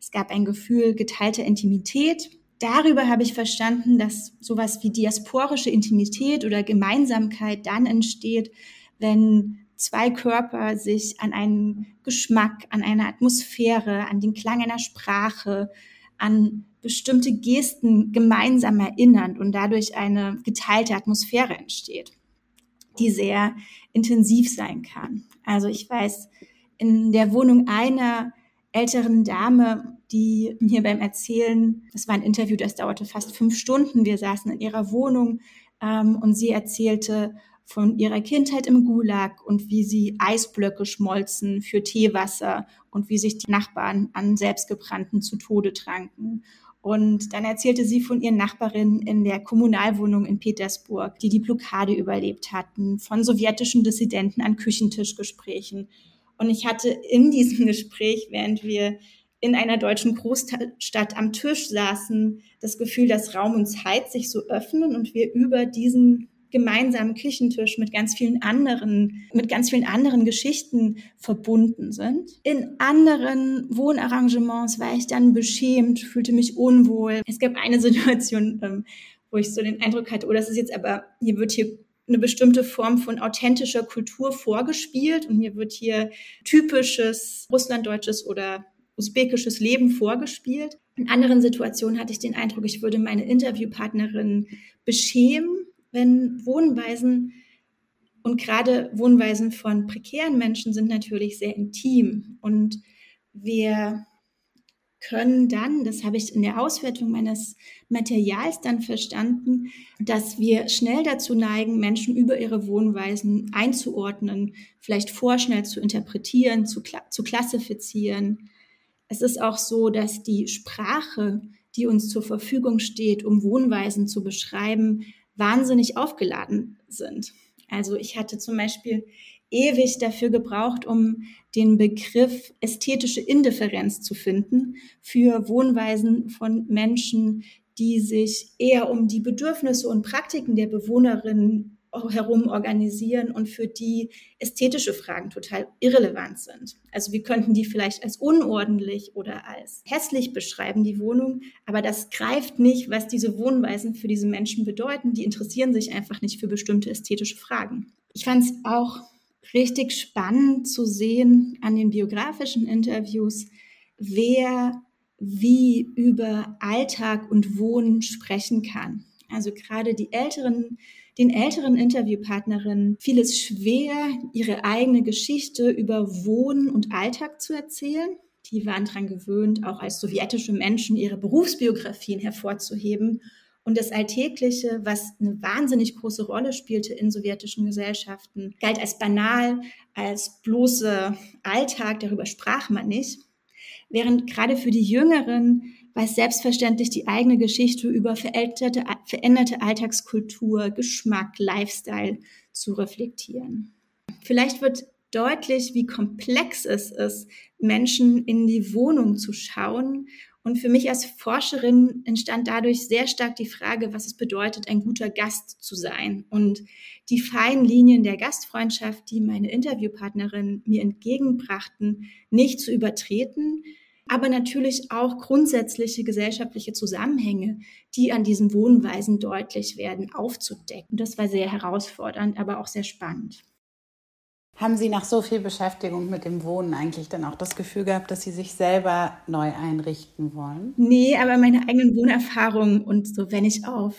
es gab ein Gefühl geteilter Intimität. Darüber habe ich verstanden, dass sowas wie diasporische Intimität oder Gemeinsamkeit dann entsteht, wenn zwei Körper sich an einen Geschmack, an eine Atmosphäre, an den Klang einer Sprache, an bestimmte Gesten gemeinsam erinnern und dadurch eine geteilte Atmosphäre entsteht die sehr intensiv sein kann. Also ich weiß, in der Wohnung einer älteren Dame, die mir beim Erzählen, das war ein Interview, das dauerte fast fünf Stunden, wir saßen in ihrer Wohnung ähm, und sie erzählte von ihrer Kindheit im Gulag und wie sie Eisblöcke schmolzen für Teewasser und wie sich die Nachbarn an selbstgebrannten zu Tode tranken und dann erzählte sie von ihren Nachbarinnen in der Kommunalwohnung in Petersburg, die die Blockade überlebt hatten, von sowjetischen Dissidenten an Küchentischgesprächen. Und ich hatte in diesem Gespräch, während wir in einer deutschen Großstadt am Tisch saßen, das Gefühl, dass Raum und Zeit sich so öffnen und wir über diesen gemeinsamen Küchentisch mit ganz vielen anderen, mit ganz vielen anderen Geschichten verbunden sind. In anderen Wohnarrangements war ich dann beschämt, fühlte mich unwohl. Es gab eine Situation, ähm, wo ich so den Eindruck hatte, oh, das ist jetzt aber, hier wird hier eine bestimmte Form von authentischer Kultur vorgespielt und mir wird hier typisches russlanddeutsches oder usbekisches Leben vorgespielt. In anderen Situationen hatte ich den Eindruck, ich würde meine Interviewpartnerin beschämen, wenn Wohnweisen und gerade Wohnweisen von prekären Menschen sind natürlich sehr intim und wir können dann, das habe ich in der Auswertung meines Materials dann verstanden, dass wir schnell dazu neigen, Menschen über ihre Wohnweisen einzuordnen, vielleicht vorschnell zu interpretieren, zu, zu klassifizieren. Es ist auch so, dass die Sprache, die uns zur Verfügung steht, um Wohnweisen zu beschreiben, wahnsinnig aufgeladen sind. Also ich hatte zum Beispiel ewig dafür gebraucht, um den Begriff ästhetische Indifferenz zu finden für Wohnweisen von Menschen, die sich eher um die Bedürfnisse und Praktiken der Bewohnerinnen herum organisieren und für die ästhetische Fragen total irrelevant sind. Also wir könnten die vielleicht als unordentlich oder als hässlich beschreiben, die Wohnung, aber das greift nicht, was diese Wohnweisen für diese Menschen bedeuten. Die interessieren sich einfach nicht für bestimmte ästhetische Fragen. Ich fand es auch richtig spannend zu sehen an den biografischen Interviews, wer wie über Alltag und Wohnen sprechen kann. Also gerade die älteren, den älteren Interviewpartnerinnen fiel es schwer, ihre eigene Geschichte über Wohnen und Alltag zu erzählen. Die waren daran gewöhnt, auch als sowjetische Menschen ihre Berufsbiografien hervorzuheben und das Alltägliche, was eine wahnsinnig große Rolle spielte in sowjetischen Gesellschaften, galt als banal, als bloße Alltag, darüber sprach man nicht. Während gerade für die Jüngeren es selbstverständlich, die eigene Geschichte über veränderte, veränderte Alltagskultur, Geschmack, Lifestyle zu reflektieren. Vielleicht wird deutlich, wie komplex es ist, Menschen in die Wohnung zu schauen und für mich als Forscherin entstand dadurch sehr stark die Frage, was es bedeutet, ein guter Gast zu sein. Und die feinen Linien der Gastfreundschaft, die meine Interviewpartnerin mir entgegenbrachten, nicht zu übertreten, aber natürlich auch grundsätzliche gesellschaftliche Zusammenhänge, die an diesen Wohnweisen deutlich werden, aufzudecken. Das war sehr herausfordernd, aber auch sehr spannend. Haben Sie nach so viel Beschäftigung mit dem Wohnen eigentlich dann auch das Gefühl gehabt, dass Sie sich selber neu einrichten wollen? Nee, aber meine eigenen Wohnerfahrungen und so, wenn ich auf,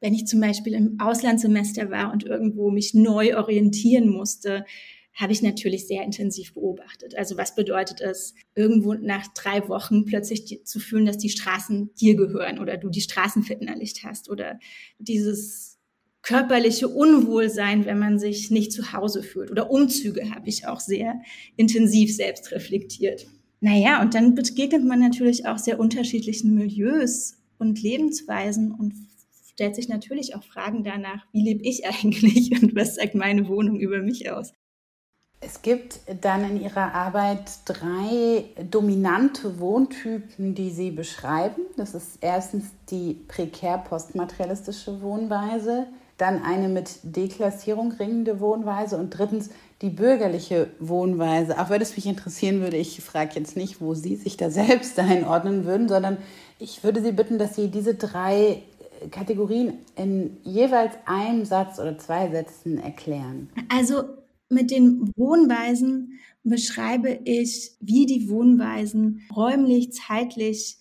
wenn ich zum Beispiel im Auslandssemester war und irgendwo mich neu orientieren musste, habe ich natürlich sehr intensiv beobachtet. Also was bedeutet es, irgendwo nach drei Wochen plötzlich zu fühlen, dass die Straßen dir gehören oder du die Straßen verinnerlicht hast oder dieses körperliche Unwohlsein, wenn man sich nicht zu Hause fühlt. Oder Umzüge habe ich auch sehr intensiv selbst reflektiert. Naja, und dann begegnet man natürlich auch sehr unterschiedlichen Milieus und Lebensweisen und stellt sich natürlich auch Fragen danach, wie lebe ich eigentlich und was sagt meine Wohnung über mich aus. Es gibt dann in Ihrer Arbeit drei dominante Wohntypen, die Sie beschreiben. Das ist erstens die prekär postmaterialistische Wohnweise, dann eine mit Deklassierung ringende Wohnweise und drittens die bürgerliche Wohnweise. Auch wenn es mich interessieren würde, ich frage jetzt nicht, wo Sie sich da selbst einordnen würden, sondern ich würde Sie bitten, dass Sie diese drei Kategorien in jeweils einem Satz oder zwei Sätzen erklären. Also mit den Wohnweisen beschreibe ich, wie die Wohnweisen räumlich, zeitlich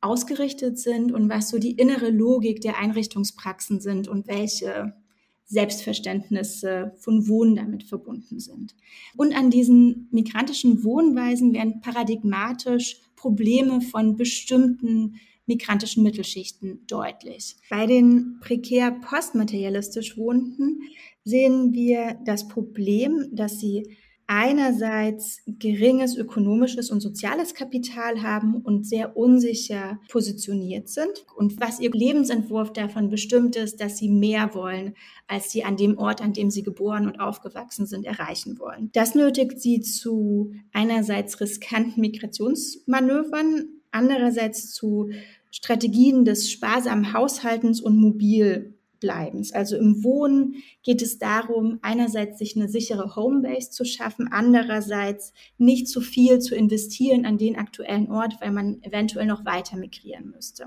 ausgerichtet sind und was so die innere Logik der Einrichtungspraxen sind und welche Selbstverständnisse von Wohnen damit verbunden sind. Und an diesen migrantischen Wohnweisen werden paradigmatisch Probleme von bestimmten migrantischen Mittelschichten deutlich. Bei den prekär postmaterialistisch Wohnenden sehen wir das Problem, dass sie einerseits geringes ökonomisches und soziales Kapital haben und sehr unsicher positioniert sind und was ihr Lebensentwurf davon bestimmt ist, dass sie mehr wollen, als sie an dem Ort, an dem sie geboren und aufgewachsen sind, erreichen wollen. Das nötigt sie zu einerseits riskanten Migrationsmanövern, andererseits zu Strategien des sparsamen Haushaltens und mobil Bleibens. Also im Wohnen geht es darum, einerseits sich eine sichere Homebase zu schaffen, andererseits nicht zu viel zu investieren an den aktuellen Ort, weil man eventuell noch weiter migrieren müsste.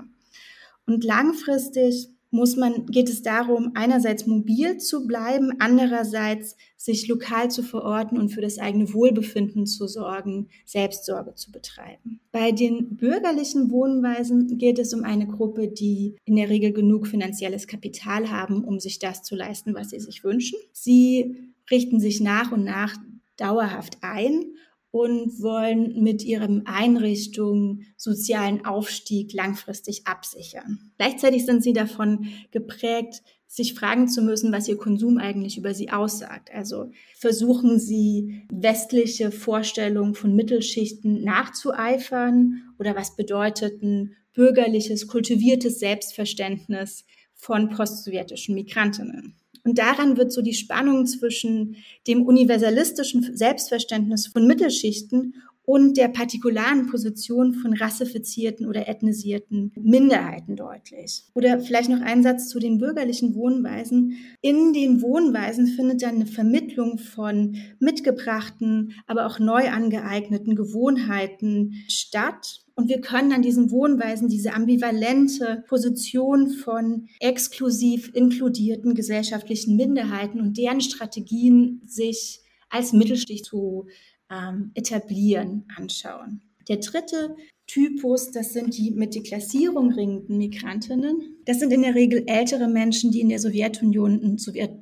Und langfristig muss man, geht es darum, einerseits mobil zu bleiben, andererseits sich lokal zu verorten und für das eigene Wohlbefinden zu sorgen, Selbstsorge zu betreiben. Bei den bürgerlichen Wohnweisen geht es um eine Gruppe, die in der Regel genug finanzielles Kapital haben, um sich das zu leisten, was sie sich wünschen. Sie richten sich nach und nach dauerhaft ein und wollen mit ihren Einrichtungen sozialen Aufstieg langfristig absichern. Gleichzeitig sind sie davon geprägt, sich fragen zu müssen, was ihr Konsum eigentlich über sie aussagt. Also versuchen sie westliche Vorstellungen von Mittelschichten nachzueifern oder was bedeutet ein bürgerliches, kultiviertes Selbstverständnis von postsowjetischen Migrantinnen. Und daran wird so die Spannung zwischen dem universalistischen Selbstverständnis von Mittelschichten und der partikularen Position von rassifizierten oder ethnisierten Minderheiten deutlich. Oder vielleicht noch ein Satz zu den bürgerlichen Wohnweisen. In den Wohnweisen findet dann eine Vermittlung von mitgebrachten, aber auch neu angeeigneten Gewohnheiten statt und wir können an diesen Wohnweisen diese ambivalente Position von exklusiv inkludierten gesellschaftlichen Minderheiten und deren Strategien sich als Mittelstich zu ähm, etablieren anschauen. Der dritte Typus, das sind die mit Deklassierung ringenden Migrantinnen. Das sind in der Regel ältere Menschen, die in der Sowjetunion einen,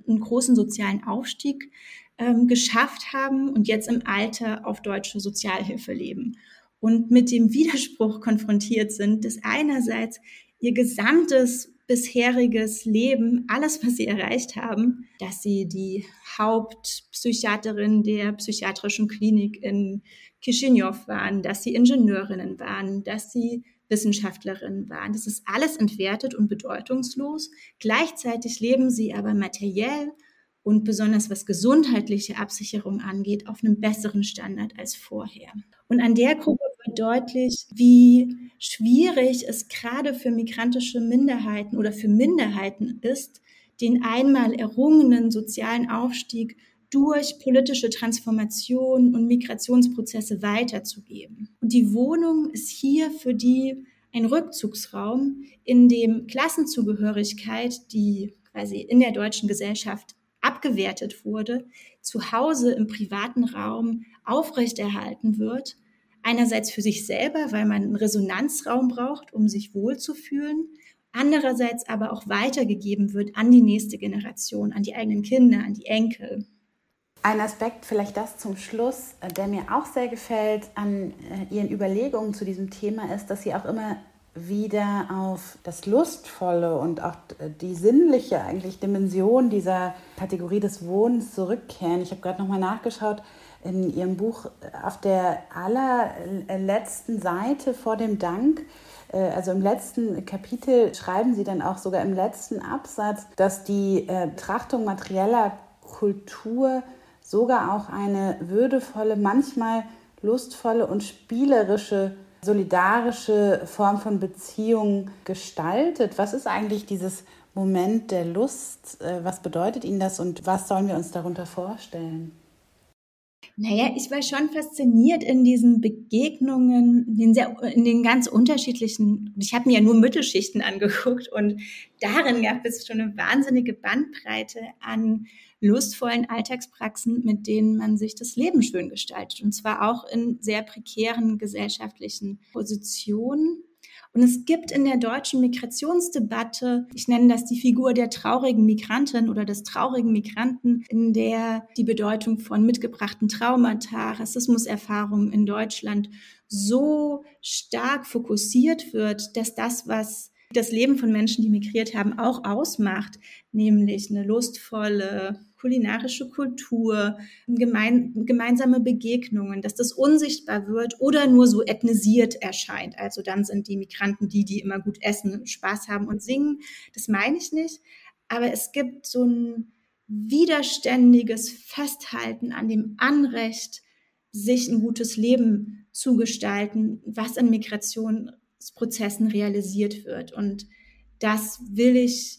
einen großen sozialen Aufstieg ähm, geschafft haben und jetzt im Alter auf deutsche Sozialhilfe leben und mit dem Widerspruch konfrontiert sind, dass einerseits ihr gesamtes bisheriges Leben, alles, was sie erreicht haben, dass sie die Hauptpsychiaterin der psychiatrischen Klinik in Chisinau waren, dass sie Ingenieurinnen waren, dass sie Wissenschaftlerinnen waren. Das ist alles entwertet und bedeutungslos. Gleichzeitig leben sie aber materiell und besonders was gesundheitliche Absicherung angeht, auf einem besseren Standard als vorher. Und an der Gruppe wird deutlich, wie schwierig es gerade für migrantische Minderheiten oder für Minderheiten ist, den einmal errungenen sozialen Aufstieg durch politische Transformation und Migrationsprozesse weiterzugeben. Und die Wohnung ist hier für die ein Rückzugsraum, in dem Klassenzugehörigkeit, die quasi in der deutschen Gesellschaft abgewertet wurde, zu Hause im privaten Raum aufrechterhalten wird Einerseits für sich selber, weil man einen Resonanzraum braucht, um sich wohlzufühlen. Andererseits aber auch weitergegeben wird an die nächste Generation, an die eigenen Kinder, an die Enkel. Ein Aspekt, vielleicht das zum Schluss, äh, der mir auch sehr gefällt an äh, Ihren Überlegungen zu diesem Thema, ist, dass Sie auch immer wieder auf das Lustvolle und auch die sinnliche eigentlich Dimension dieser Kategorie des Wohnens zurückkehren. Ich habe gerade nochmal nachgeschaut in Ihrem Buch auf der allerletzten Seite vor dem Dank. Äh, also im letzten Kapitel schreiben Sie dann auch sogar im letzten Absatz, dass die äh, Betrachtung materieller Kultur sogar auch eine würdevolle, manchmal lustvolle und spielerische solidarische Form von Beziehung gestaltet. Was ist eigentlich dieses Moment der Lust? Äh, was bedeutet Ihnen das und was sollen wir uns darunter vorstellen? Naja, ich war schon fasziniert in diesen Begegnungen, in den, sehr, in den ganz unterschiedlichen, ich habe mir ja nur Mittelschichten angeguckt und darin gab es schon eine wahnsinnige Bandbreite an lustvollen Alltagspraxen, mit denen man sich das Leben schön gestaltet. Und zwar auch in sehr prekären gesellschaftlichen Positionen. Und es gibt in der deutschen Migrationsdebatte, ich nenne das die Figur der traurigen Migrantin oder des traurigen Migranten, in der die Bedeutung von mitgebrachten Traumata, Rassismuserfahrungen in Deutschland so stark fokussiert wird, dass das, was das Leben von Menschen, die migriert haben, auch ausmacht, nämlich eine lustvolle, kulinarische Kultur, gemein, gemeinsame Begegnungen, dass das unsichtbar wird oder nur so ethnisiert erscheint. Also dann sind die Migranten die, die immer gut essen, Spaß haben und singen. Das meine ich nicht. Aber es gibt so ein widerständiges Festhalten an dem Anrecht, sich ein gutes Leben zu gestalten, was in Migrationsprozessen realisiert wird. Und das will ich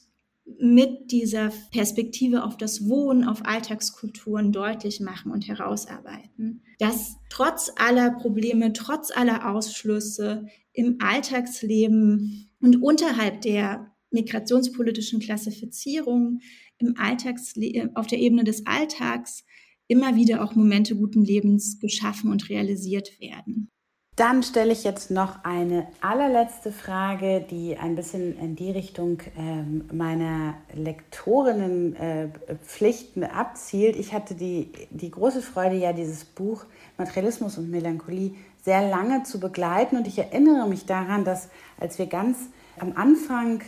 mit dieser Perspektive auf das Wohnen, auf Alltagskulturen deutlich machen und herausarbeiten, dass trotz aller Probleme, trotz aller Ausschlüsse im Alltagsleben und unterhalb der migrationspolitischen Klassifizierungen im Alltagsle auf der Ebene des Alltags immer wieder auch Momente guten Lebens geschaffen und realisiert werden. Dann stelle ich jetzt noch eine allerletzte Frage, die ein bisschen in die Richtung äh, meiner Lektorinnenpflichten äh, abzielt. Ich hatte die, die große Freude, ja dieses Buch Materialismus und Melancholie sehr lange zu begleiten. Und ich erinnere mich daran, dass als wir ganz am Anfang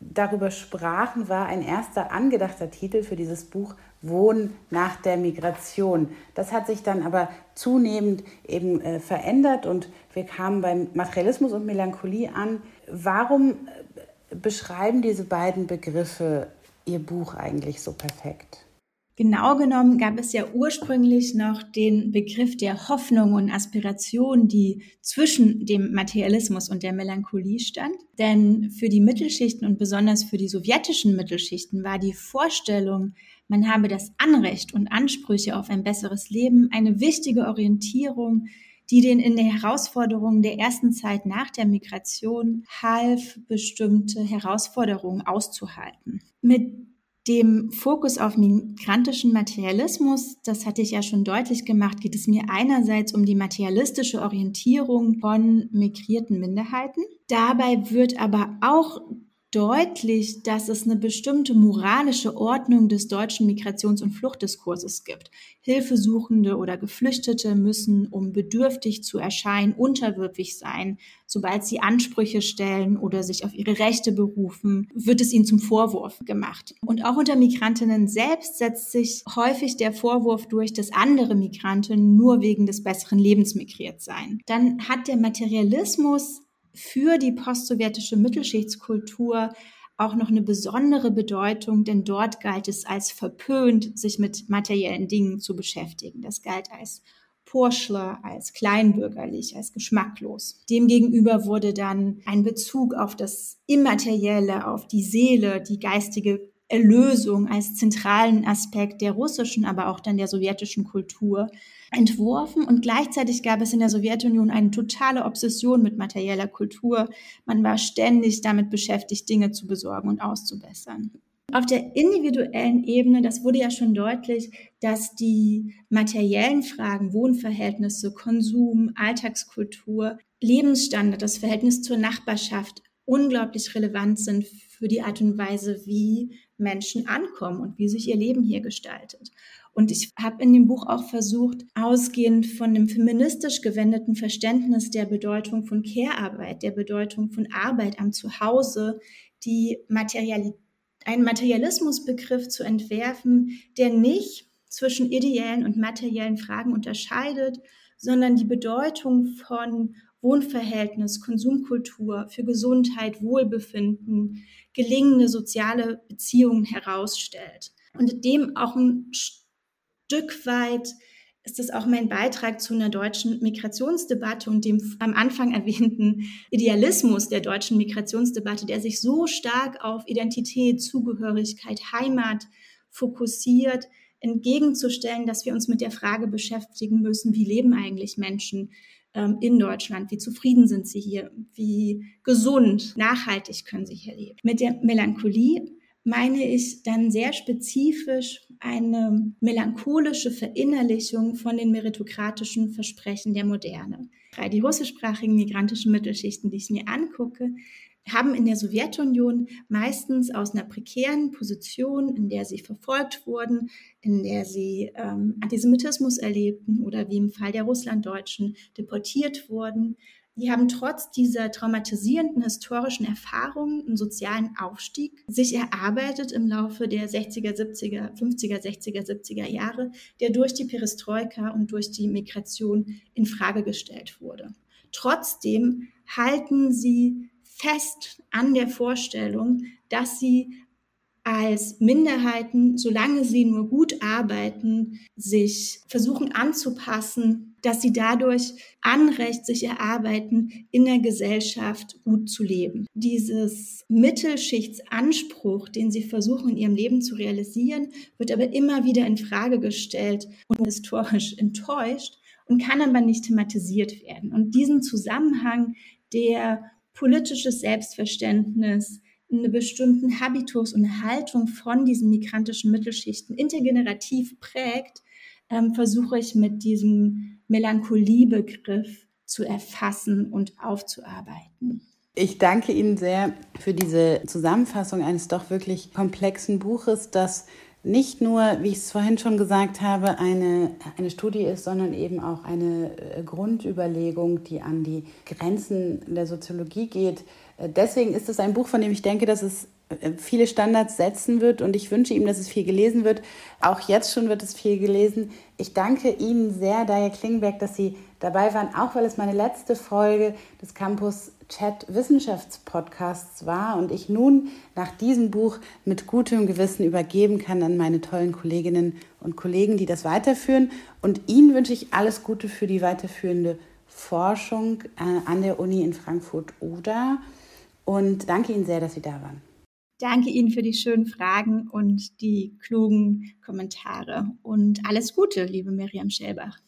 darüber sprachen, war ein erster angedachter Titel für dieses Buch Wohnen nach der Migration. Das hat sich dann aber zunehmend eben äh, verändert und wir kamen beim Materialismus und Melancholie an. Warum äh, beschreiben diese beiden Begriffe Ihr Buch eigentlich so perfekt? Genau genommen gab es ja ursprünglich noch den Begriff der Hoffnung und Aspiration, die zwischen dem Materialismus und der Melancholie stand. Denn für die Mittelschichten und besonders für die sowjetischen Mittelschichten war die Vorstellung, man habe das Anrecht und Ansprüche auf ein besseres Leben eine wichtige Orientierung, die den in den Herausforderungen der ersten Zeit nach der Migration half, bestimmte Herausforderungen auszuhalten. Mit dem Fokus auf migrantischen Materialismus, das hatte ich ja schon deutlich gemacht, geht es mir einerseits um die materialistische Orientierung von migrierten Minderheiten. Dabei wird aber auch deutlich, dass es eine bestimmte moralische Ordnung des deutschen Migrations- und Fluchtdiskurses gibt. Hilfesuchende oder Geflüchtete müssen, um bedürftig zu erscheinen, unterwürfig sein. Sobald sie Ansprüche stellen oder sich auf ihre Rechte berufen, wird es ihnen zum Vorwurf gemacht. Und auch unter Migrantinnen selbst setzt sich häufig der Vorwurf durch, dass andere Migranten nur wegen des besseren Lebens migriert seien. Dann hat der Materialismus für die postsowjetische Mittelschichtskultur auch noch eine besondere Bedeutung, denn dort galt es als verpönt, sich mit materiellen Dingen zu beschäftigen. Das galt als Porschler, als kleinbürgerlich, als geschmacklos. Demgegenüber wurde dann ein Bezug auf das Immaterielle, auf die Seele, die geistige Erlösung als zentralen Aspekt der russischen, aber auch dann der sowjetischen Kultur entworfen. Und gleichzeitig gab es in der Sowjetunion eine totale Obsession mit materieller Kultur. Man war ständig damit beschäftigt, Dinge zu besorgen und auszubessern. Auf der individuellen Ebene, das wurde ja schon deutlich, dass die materiellen Fragen, Wohnverhältnisse, Konsum, Alltagskultur, Lebensstandard, das Verhältnis zur Nachbarschaft unglaublich relevant sind für die Art und Weise, wie Menschen ankommen und wie sich ihr Leben hier gestaltet. Und ich habe in dem Buch auch versucht, ausgehend von einem feministisch gewendeten Verständnis der Bedeutung von Care-Arbeit, der Bedeutung von Arbeit am Zuhause, die Materiali einen Materialismusbegriff zu entwerfen, der nicht zwischen ideellen und materiellen Fragen unterscheidet, sondern die Bedeutung von Wohnverhältnis, Konsumkultur für Gesundheit, Wohlbefinden, gelingende soziale Beziehungen herausstellt. Und dem auch ein Stück weit ist das auch mein Beitrag zu einer deutschen Migrationsdebatte und dem am Anfang erwähnten Idealismus der deutschen Migrationsdebatte, der sich so stark auf Identität, Zugehörigkeit, Heimat fokussiert, entgegenzustellen, dass wir uns mit der Frage beschäftigen müssen, wie leben eigentlich Menschen ähm, in Deutschland, wie zufrieden sind sie hier, wie gesund, nachhaltig können sie hier leben. Mit der Melancholie meine ich dann sehr spezifisch eine melancholische Verinnerlichung von den meritokratischen Versprechen der Moderne. Die russischsprachigen migrantischen Mittelschichten, die ich mir angucke, haben in der Sowjetunion meistens aus einer prekären Position, in der sie verfolgt wurden, in der sie ähm, Antisemitismus erlebten oder wie im Fall der Russlanddeutschen deportiert wurden, die haben trotz dieser traumatisierenden historischen Erfahrungen einen sozialen Aufstieg sich erarbeitet im Laufe der 60er, 70er, 50er, 60er, 70er Jahre, der durch die Perestroika und durch die Migration in Frage gestellt wurde. Trotzdem halten sie fest an der Vorstellung, dass sie als Minderheiten, solange sie nur gut arbeiten, sich versuchen anzupassen, dass sie dadurch Anrecht sich erarbeiten, in der Gesellschaft gut zu leben. Dieses Mittelschichtsanspruch, den sie versuchen in ihrem Leben zu realisieren, wird aber immer wieder in Frage gestellt und historisch enttäuscht und kann aber nicht thematisiert werden. Und diesen Zusammenhang der politisches Selbstverständnis, einen bestimmten Habitus und Haltung von diesen migrantischen Mittelschichten intergenerativ prägt, ähm, versuche ich mit diesem Melancholiebegriff zu erfassen und aufzuarbeiten. Ich danke Ihnen sehr für diese Zusammenfassung eines doch wirklich komplexen Buches, das nicht nur, wie ich es vorhin schon gesagt habe, eine, eine Studie ist, sondern eben auch eine äh, Grundüberlegung, die an die Grenzen der Soziologie geht. Äh, deswegen ist es ein Buch, von dem ich denke, dass es viele Standards setzen wird und ich wünsche ihm, dass es viel gelesen wird. Auch jetzt schon wird es viel gelesen. Ich danke Ihnen sehr, Daya Klingberg, dass Sie dabei waren, auch weil es meine letzte Folge des Campus Chat Wissenschaftspodcasts war und ich nun nach diesem Buch mit gutem Gewissen übergeben kann an meine tollen Kolleginnen und Kollegen, die das weiterführen. Und Ihnen wünsche ich alles Gute für die weiterführende Forschung äh, an der Uni in Frankfurt oder und danke Ihnen sehr, dass Sie da waren. Danke Ihnen für die schönen Fragen und die klugen Kommentare und alles Gute, liebe Miriam Schellbach.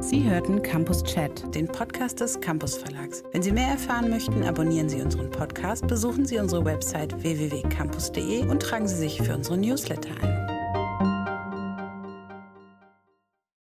Sie hörten Campus Chat, den Podcast des Campus Verlags. Wenn Sie mehr erfahren möchten, abonnieren Sie unseren Podcast, besuchen Sie unsere Website www.campus.de und tragen Sie sich für unsere Newsletter ein.